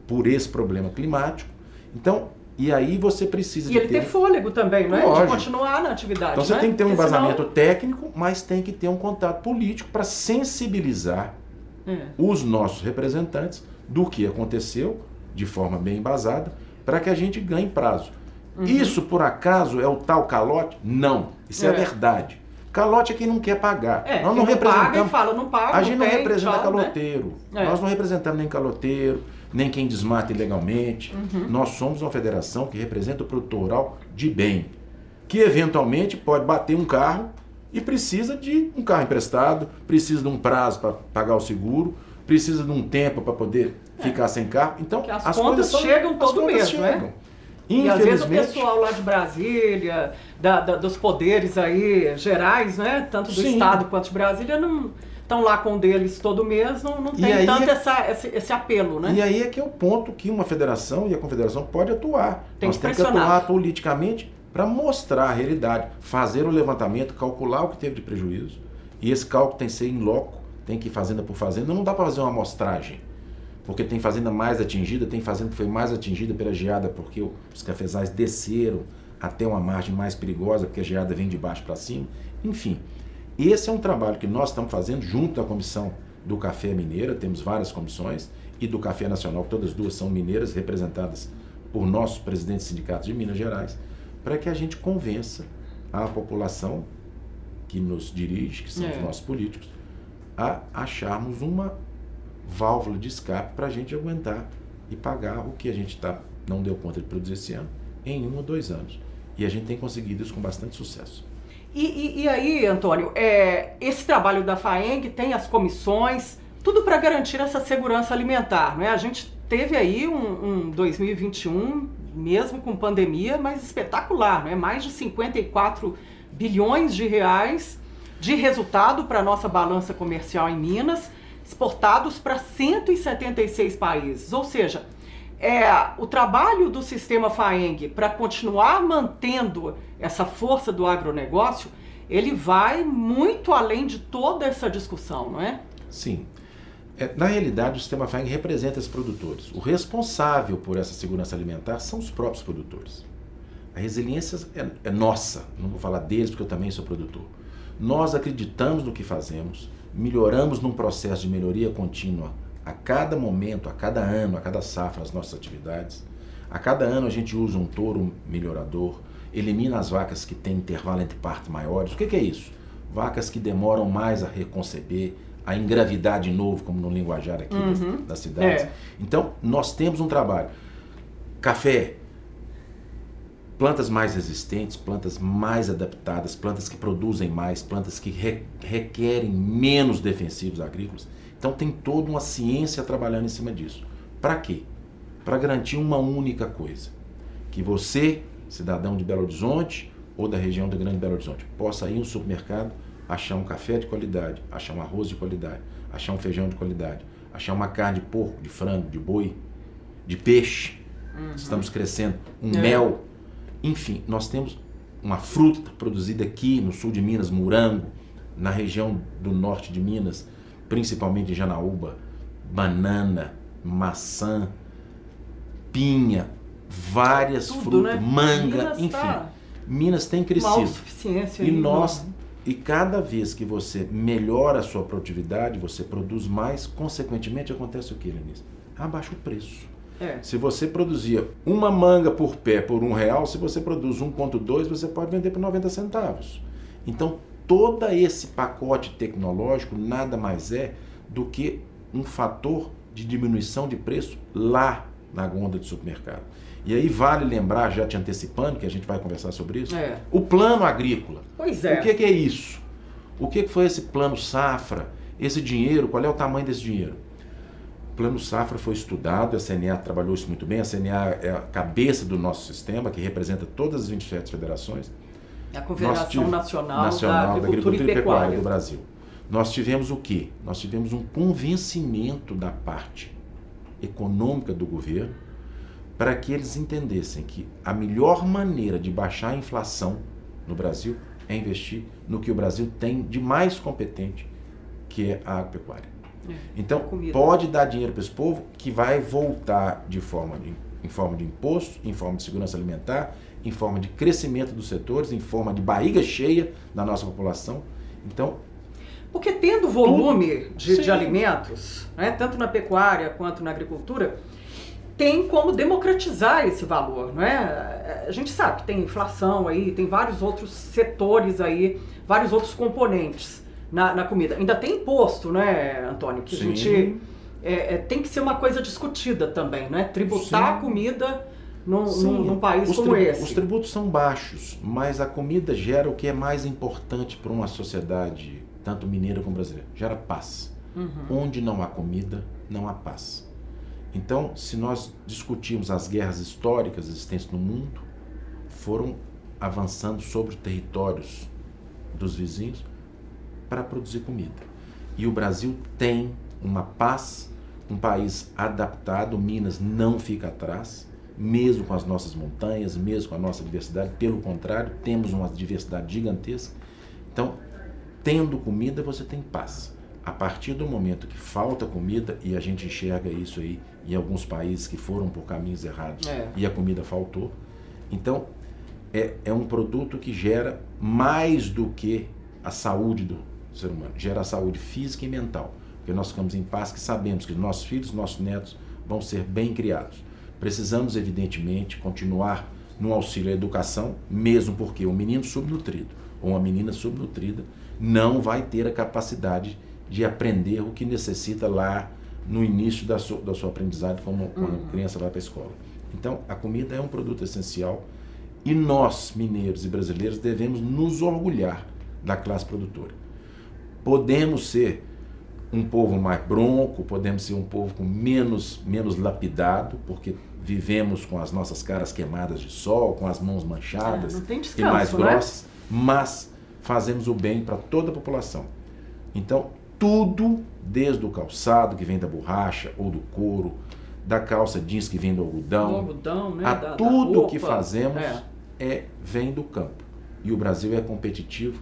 por esse problema climático. Então, e aí você precisa E de ele ter fôlego também, não é? De Lógico. continuar na atividade, então você né? tem que ter um Porque senão- embasamento técnico, mas tem que ter um contato político para sensibilizar É. os nossos representantes do que aconteceu de forma bem embasada para que a gente ganhe prazo. Uhum. Isso por acaso é o tal calote? Não, isso é, a É. verdade. Calote é quem não quer pagar. É, Nós quem não paga e representamos. fala, não paga, A gente não tem, representa tchau, né? caloteiro. É. Nós não representamos nem caloteiro, nem quem desmata ilegalmente. Uhum. Nós somos uma federação que representa o produtor rural de bem, que eventualmente pode bater um carro e precisa de um carro emprestado, precisa de um prazo para pagar o seguro, precisa de um tempo para poder ficar sem carro. Então, É. As as contas são- chegam as todo mês, né? E às vezes o pessoal lá de Brasília, da- da- dos poderes aí gerais, né? Tanto do Sim. Estado quanto de Brasília, não estão lá com deles todo mês, não, não tem aí tanto é- essa, esse, esse apelo, né? E aí é que é o ponto que uma federação e a confederação pode atuar. Tem Nós que temos que atuar politicamente para mostrar a realidade, fazer o levantamento, calcular o que teve de prejuízo. E esse cálculo tem que ser em loco, tem que ir fazenda por fazenda. Não dá para fazer uma amostragem. porque tem fazenda mais atingida, tem fazenda que foi mais atingida pela geada porque os cafezais desceram até uma margem mais perigosa, porque a geada vem de baixo para cima. Enfim, esse é um trabalho que nós estamos fazendo junto à comissão do Café Mineira, temos várias comissões, e do Café Nacional, todas duas são mineiras, representadas por nossos presidentes de sindicatos de Minas Gerais, para que a gente convença a população que nos dirige, que são é. os nossos políticos, a acharmos uma válvula de escape para a gente aguentar e pagar o que a gente tá, não deu conta de produzir esse ano em um ou dois anos. E a gente tem conseguido isso com bastante sucesso. E, e, e aí, Antônio, é, esse trabalho da FAENG tem as comissões, tudo para garantir essa segurança alimentar. Né? A gente teve aí um, um 2021, mesmo com pandemia, mas espetacular, né? mais de 54 bilhões de reais de resultado para a nossa balança comercial em Minas, exportados para 176 países. Ou seja, é, o trabalho do sistema FAENG para continuar mantendo essa força do agronegócio, ele vai muito além de toda essa discussão, não é? Sim. É, na realidade, o sistema FAENG representa os produtores. O responsável por essa segurança alimentar são os próprios produtores. A resiliência é, é nossa, não vou falar deles porque eu também sou produtor. Nós acreditamos no que fazemos, melhoramos num processo de melhoria contínua a cada momento, a cada ano, a cada safra as nossas atividades. A cada ano a gente usa um touro melhorador, elimina as vacas que têm intervalo entre partos maiores. O que, que é isso? Vacas que demoram mais a reconceber, a engravidar de novo, como no linguajar aqui uhum. das, das, cidades. É. Então, nós temos um trabalho. Café, plantas mais resistentes, plantas mais adaptadas, plantas que produzem mais, plantas que re requerem menos defensivos agrícolas. Então tem toda uma ciência trabalhando em cima disso. Para quê? Para garantir uma única coisa: que você, cidadão de Belo Horizonte ou da região do Grande Belo Horizonte, possa ir no supermercado achar um café de qualidade, achar um arroz de qualidade, achar um feijão de qualidade, achar uma carne de porco, de frango, de boi, de peixe. Uhum. Estamos crescendo. Um é. mel. Enfim, nós temos uma fruta produzida aqui no sul de Minas, morango, na região do norte de Minas, principalmente em Janaúba, banana, maçã, pinha, várias Tudo, frutas, né? manga, Minas enfim. Tá Minas tem crescido. E nós e cada vez que você melhora a sua produtividade, você produz mais, consequentemente acontece o que, Lenise? Abaixa o preço. É. Se você produzia uma manga por pé por um real, se você produz 1,2, você pode vender por 90 centavos. Então, todo esse pacote tecnológico nada mais é do que um fator de diminuição de preço lá na gonda do supermercado. E aí vale lembrar, já te antecipando, que a gente vai conversar sobre isso, é. o plano agrícola. Pois é. O que, que é isso? O que, que foi esse plano safra? Esse dinheiro, qual é o tamanho desse dinheiro? O plano safra foi estudado, a CNA trabalhou isso muito bem, a CNA é a cabeça do nosso sistema, que representa todas as 27 federações. A Confederação Nacional, Nacional da, Agricultura, da Agricultura e, Pecuária. Pecuária do Brasil. Nós tivemos o quê? Nós tivemos um convencimento da parte econômica do governo para que eles entendessem que a melhor maneira de baixar a inflação no Brasil é investir no que o Brasil tem de mais competente, que é a agropecuária. É, então, pode dar dinheiro para esse povo que vai voltar de forma de, em forma de imposto, em forma de segurança alimentar, em forma de crescimento dos setores, em forma de barriga cheia da nossa população. Então, porque tendo volume de, de, alimentos, né, tanto na pecuária quanto na agricultura, tem como democratizar esse valor, não é? A gente sabe que tem inflação aí, tem vários outros setores aí, vários outros componentes na, na comida. Ainda tem imposto, né, Antônio? Que Sim. a gente é, é, tem que ser uma coisa discutida também, né? Tributar Sim. a comida num, num, num país como esse. Os tributos são baixos, mas a comida gera o que é mais importante para uma sociedade, tanto mineira como brasileira: gera paz. Uhum. Onde não há comida, não há paz. Então, se nós discutirmos as guerras históricas existentes no mundo, foram avançando sobre territórios dos vizinhos para produzir comida. E o Brasil tem uma paz, um país adaptado, Minas não fica atrás, mesmo com as nossas montanhas, mesmo com a nossa diversidade, pelo contrário, temos uma diversidade gigantesca. Então, tendo comida, você tem paz. A partir do momento que falta comida, e a gente enxerga isso aí em alguns países que foram por caminhos errados É. e a comida faltou, então é, é um produto que gera mais do que a saúde do ser humano, gera a saúde física e mental. Porque nós ficamos em paz que sabemos que nossos filhos, nossos netos vão ser bem criados. Precisamos, evidentemente, continuar no auxílio à educação, mesmo porque um menino subnutrido ou uma menina subnutrida não vai ter a capacidade de aprender o que necessita lá no início da sua, da sua aprendizagem, como quando a criança vai para a escola. Então, a comida é um produto essencial e nós, mineiros e brasileiros, devemos nos orgulhar da classe produtora. Podemos ser um povo mais bronco, podemos ser um povo com menos, menos lapidado, porque vivemos com as nossas caras queimadas de sol, com as mãos manchadas É, tem e descanso, mais né? grossas, mas fazemos o bem para toda a população. Então, tudo, desde o calçado que vem da borracha ou do couro, da calça jeans que vem do algodão, Do algodão, né? a da- da tudo roupa. que fazemos É. é. vem do campo. E o Brasil é competitivo,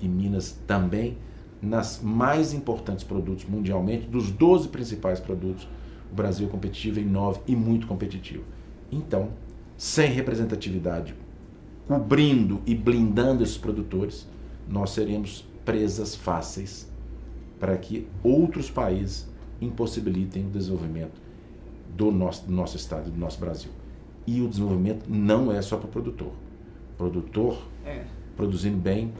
e Minas também, nas mais importantes produtos mundialmente, dos 12 principais produtos, o Brasil é competitivo em 9 e muito competitivo. Então, sem representatividade, cobrindo e blindando esses produtores, nós seremos presas fáceis para que outros países impossibilitem o desenvolvimento do nosso, do nosso estado, do nosso Brasil. E o desenvolvimento não é só para o produtor. Produtor É. produzindo bem,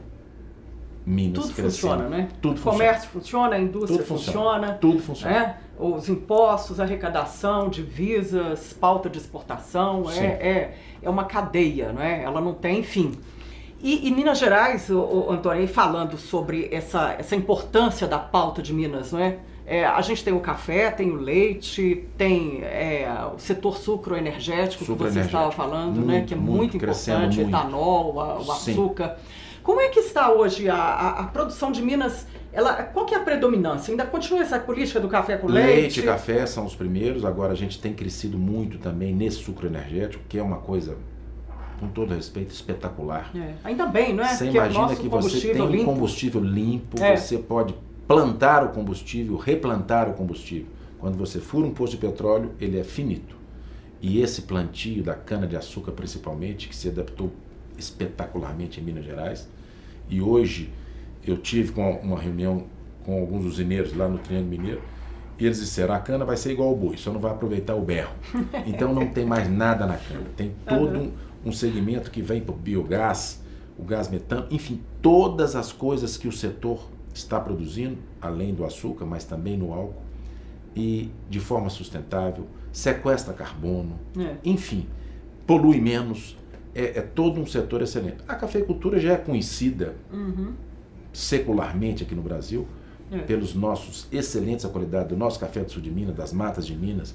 Minas Tudo crescendo. funciona, né? Tudo o comércio funciona, a indústria Tudo funciona. funciona. Tudo funciona. É, os impostos, arrecadação, divisas, pauta de exportação, é, é, é uma cadeia, não é? Ela não tem fim. E, e Minas Gerais, o, o Antônio, falando sobre essa, essa importância da pauta de Minas, não é? É, a gente tem o café, tem o leite, tem é, o setor sucroenergético que você estava falando, né? Muito, Que é muito, muito, importante, muito. etanol, a- o Sim. Como é que está hoje a, a- a produção de Minas? Ela, qual que é a predominância? Ainda continua essa política do café com Leite leite? e café são os primeiros, agora a gente tem crescido muito também nesse sucro energético, que é uma coisa, com todo respeito, espetacular. É, Ainda bem, não é? Você Porque imagina que você tem combustível um limpo. combustível limpo, É. você pode plantar o combustível, replantar o combustível. Quando você fura um poço de petróleo, ele é finito. E esse plantio da cana-de-açúcar, principalmente, que se adaptou espetacularmente em Minas Gerais, e hoje eu tive com uma reunião com alguns usineiros lá no Triângulo Mineiro, e eles disseram, a cana vai ser igual ao boi, só não vai aproveitar o berro. Então não tem mais nada na cana. Tem todo um, um segmento que vem para o biogás, o gás metano, enfim, todas as coisas que o setor está produzindo, além do açúcar, mas também no álcool, e de forma sustentável, sequestra carbono, É. enfim, polui menos, é, é todo um setor excelente. A cafeicultura já é conhecida Uhum. secularmente aqui no Brasil, É. pelos nossos excelentes a qualidade do nosso café do sul de Minas, das matas de Minas,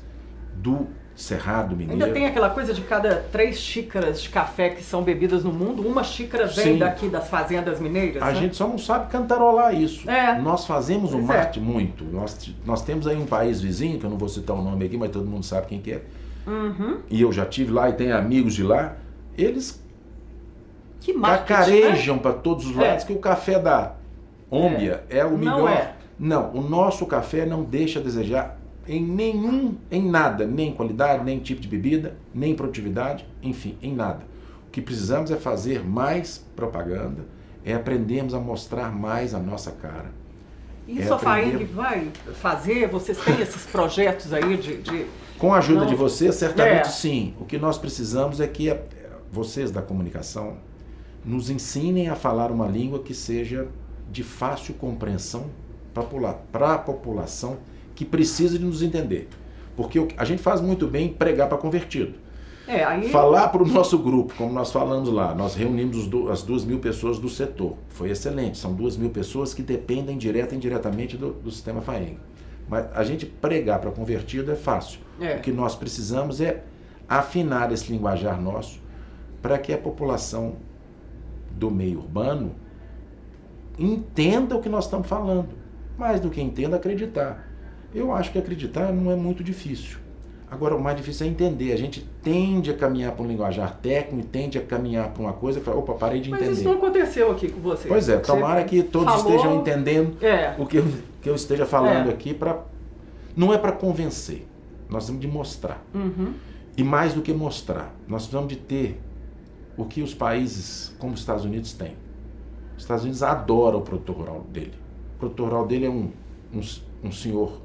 do Cerrado Mineiro. Ainda tem aquela coisa de cada três xícaras de café que são bebidas no mundo, uma xícara vem Sim. daqui das fazendas mineiras. A né? gente só não sabe cantarolar isso. É. Nós fazemos um Pois é. marketing muito. Nós, nós temos aí um país vizinho, que eu não vou citar o nome aqui, mas todo mundo sabe quem que é. Uhum. E eu já tive lá e tenho amigos de lá. Eles Que né? cacarejam para todos os É. lados que o café da Ômbia é, o Não melhor. é. Não, o nosso café não deixa a desejar em nenhum, em nada, nem em qualidade, nem em tipo de bebida, nem em produtividade, enfim, em nada. O que precisamos é fazer mais propaganda, é aprendermos a mostrar mais a nossa cara. E É a FAENG vai fazer? Vocês têm esses projetos aí de. de- Com a ajuda Não. de vocês, certamente É. sim. O que nós precisamos é que vocês da comunicação nos ensinem a falar uma língua que seja de fácil compreensão para a população que precisa de nos entender. Porque a gente faz muito bem em pregar para convertido. É, aí. Falar para o nosso grupo, como nós falamos lá, nós reunimos as duas mil pessoas do setor. Foi excelente, são duas mil pessoas que dependem direta e indiretamente do, do sistema FAENG. Mas a gente pregar para convertido é fácil. É. O que nós precisamos é afinar esse linguajar nosso para que a população do meio urbano entenda o que nós estamos falando. Mais do que entenda, acreditar. Eu acho que acreditar não é muito difícil. Agora, o mais difícil é entender. A gente tende a caminhar para um linguajar técnico, tende a caminhar para uma coisa e fala, opa, parei de Mas entender. isso não aconteceu aqui com você. Pois é, Você tomara que todos falou- estejam entendendo É. o que eu, que eu esteja falando É. aqui para não é para convencer. Nós temos de mostrar. Uhum. E mais do que mostrar, nós precisamos de ter o que os países como os Estados Unidos têm. Os Estados Unidos adoram o produtor rural dele. O produtor rural dele é um, um, um senhor,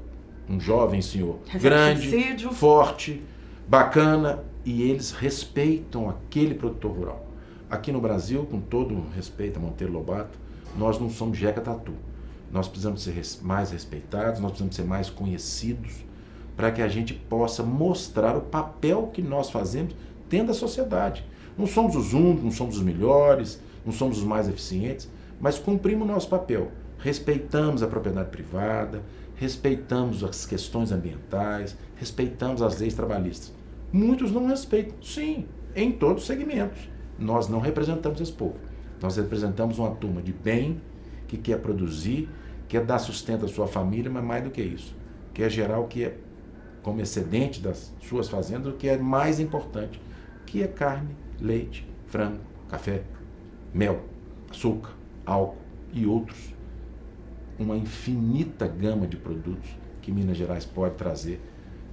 um jovem senhor, grande, subsídio. forte, bacana, e eles respeitam aquele produtor rural. Aqui no Brasil, com todo o respeito a Monteiro Lobato, nós não somos jeca tatu. Nós precisamos ser mais respeitados, nós precisamos ser mais conhecidos, para que a gente possa mostrar o papel que nós fazemos dentro da sociedade. Não somos os únicos, não somos os melhores, não somos os mais eficientes, mas cumprimos o nosso papel. Respeitamos a propriedade privada, respeitamos as questões ambientais, respeitamos as leis trabalhistas. Muitos não respeitam, sim, em todos os segmentos. Nós não representamos esse povo. Nós representamos uma turma de bem que quer produzir, quer dar sustento à sua família, mas mais do que isso, quer gerar o que é como excedente das suas fazendas, o que é mais importante, que é carne, leite, frango, café, mel, açúcar, álcool e outros. Uma infinita gama de produtos que Minas Gerais pode trazer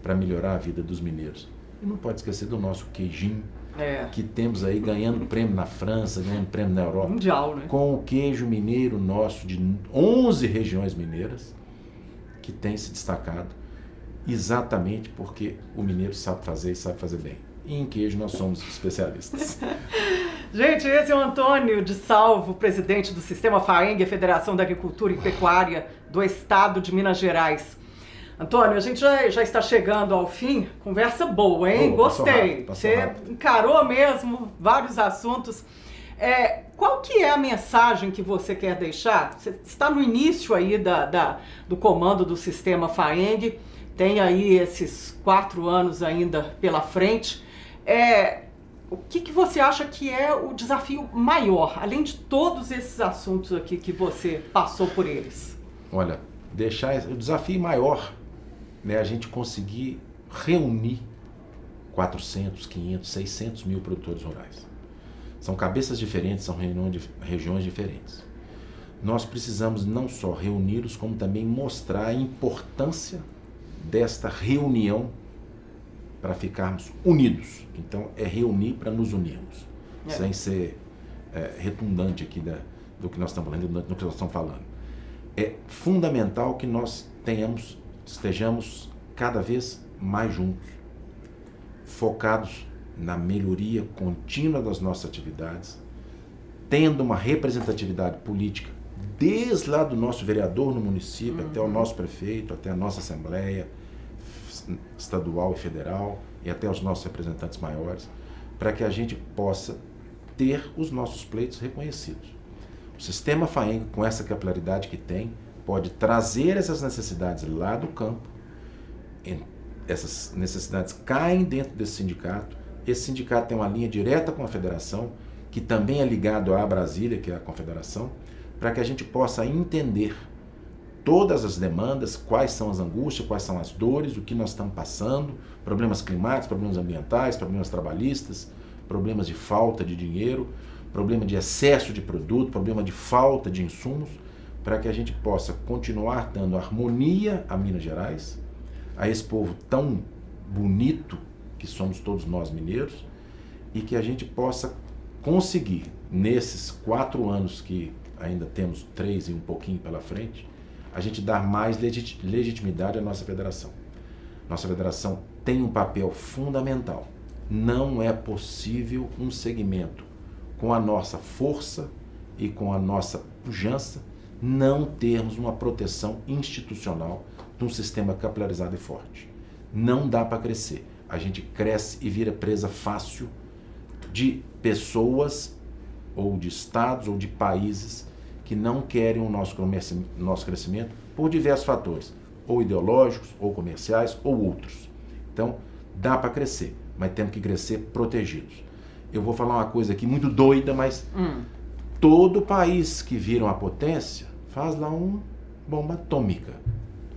para melhorar a vida dos mineiros. E não pode esquecer do nosso queijinho, É. que temos aí ganhando prêmio na França, ganhando prêmio na Europa Mundial, né? com o queijo mineiro nosso de 11 regiões mineiras, que tem se destacado exatamente porque o mineiro sabe fazer e sabe fazer bem. E em queijo nós somos especialistas. Gente, esse é o Antônio de Salvo, presidente do Sistema FAENG, Federação da Agricultura e Pecuária do Estado de Minas Gerais. Antônio, a gente já, já está chegando ao fim. Conversa boa, hein? Boa, Gostei. rápido, Você rápido. encarou mesmo vários assuntos. É, qual que é a mensagem que você quer deixar? Você está no início aí da, da- do comando do Sistema FAENG, tem aí esses quatro anos ainda pela frente. É, o que, que você acha que é o desafio maior, além de todos esses assuntos aqui que você passou por eles? Olha, deixar o desafio maior né, a gente conseguir reunir 400, 500, 600 mil produtores rurais. São cabeças diferentes, são regiões diferentes. Nós precisamos não só reuni-los, como também mostrar a importância desta reunião para ficarmos unidos. Então, é reunir para nos unirmos, É. sem ser é, redundante aqui da, do que nós estamos falando, do que nós estamos falando. É fundamental que nós tenhamos, estejamos cada vez mais juntos, focados na melhoria contínua das nossas atividades, tendo uma representatividade política desde lá do nosso vereador no município até o nosso prefeito, até a nossa assembleia estadual e federal e até os nossos representantes maiores, para que a gente possa ter os nossos pleitos reconhecidos. O sistema FAENG, com essa capilaridade que tem, pode trazer essas necessidades lá do campo. Essas necessidades caem dentro desse sindicato. Esse sindicato tem uma linha direta com a federação, que também é ligado à Brasília, que é a confederação, para que a gente possa entender todas as demandas, quais são as angústias, quais são as dores, o que nós estamos passando, problemas climáticos, problemas ambientais, problemas trabalhistas, problemas de falta de dinheiro, problema de excesso de produto, problema de falta de insumos, para que a gente possa continuar dando harmonia a Minas Gerais, a esse povo tão bonito que somos todos nós mineiros, e que a gente possa conseguir, nesses quatro anos que ainda temos três e um pouquinho pela frente, a gente dar mais legit- legitimidade à nossa federação. Nossa federação tem um papel fundamental. Não é possível um segmento com a nossa força e com a nossa pujança não termos uma proteção institucional de um sistema capilarizado e forte. Não dá para crescer. A gente cresce e vira presa fácil de pessoas ou de estados ou de países que não querem o nosso, nosso crescimento por diversos fatores, ou ideológicos, ou comerciais, ou outros. Então, dá para crescer, mas temos que crescer protegidos. Eu vou falar uma coisa aqui muito doida, mas Hum, todo país que vira uma potência faz lá uma bomba atômica.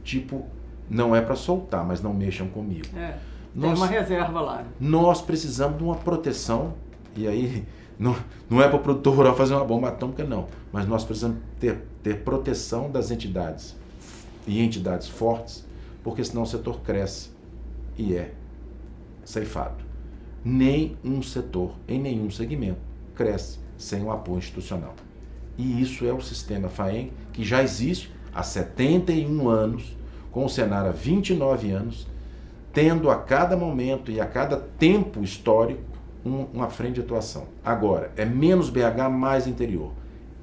Tipo, não é para soltar, mas não mexam comigo. é. Nós, Tem uma reserva lá. Nós precisamos de uma proteção, e aí não, não é para o produtor rural fazer uma bomba atômica, não. Mas nós precisamos ter, ter proteção das entidades e entidades fortes, porque senão o setor cresce e é ceifado. Nem um setor, em nenhum segmento, cresce sem o apoio institucional. E isso é o sistema FAENG, que já existe há 71 anos, com o Senar há 29 anos, tendo a cada momento e a cada tempo histórico um, uma frente de atuação. Agora, é menos BH, mais interior.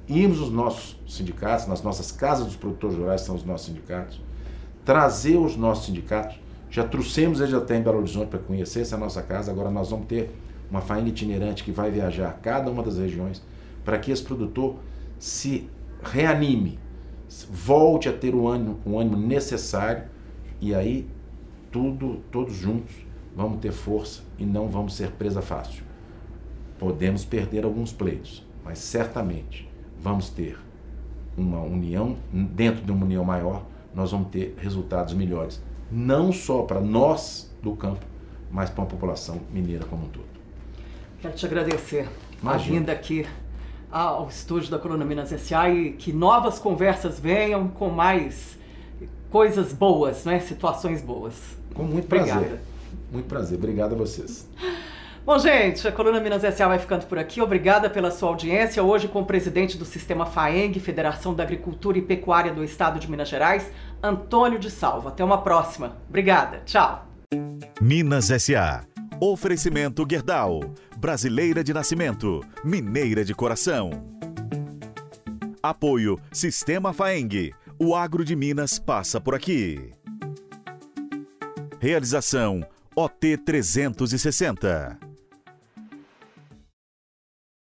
Irmos nos nossos sindicatos, nas nossas casas dos produtores rurais, são os nossos sindicatos, trazer os nossos sindicatos. Já trouxemos eles até em Belo Horizonte para conhecer essa nossa casa, agora nós vamos ter uma faina itinerante que vai viajar cada uma das regiões para que esse produtor se reanime, volte a ter o ânimo, o ânimo necessário e aí tudo, todos juntos vamos ter força e não vamos ser presa fácil. Podemos perder alguns pleitos, mas certamente vamos ter uma união, dentro de uma união maior, nós vamos ter resultados melhores, não só para nós do campo, mas para a população mineira como um todo. Quero te agradecer Imagina. a vinda aqui ao estúdio da Coluna Minas S.A. e que novas conversas venham com mais coisas boas, né? situações boas. Com muito Obrigada. prazer. Muito prazer. Obrigado a vocês. Bom, gente, a Coluna Minas S.A. vai ficando por aqui. Obrigada pela sua audiência. Hoje com o presidente do Sistema FAENG, Federação da Agricultura e Pecuária do Estado de Minas Gerais, Antônio de Salva. Até uma próxima. Obrigada. Tchau. Minas S.A. Oferecimento Gerdau. Brasileira de nascimento. Mineira de coração. Apoio Sistema FAENG. O agro de Minas passa por aqui. Realização OT 360.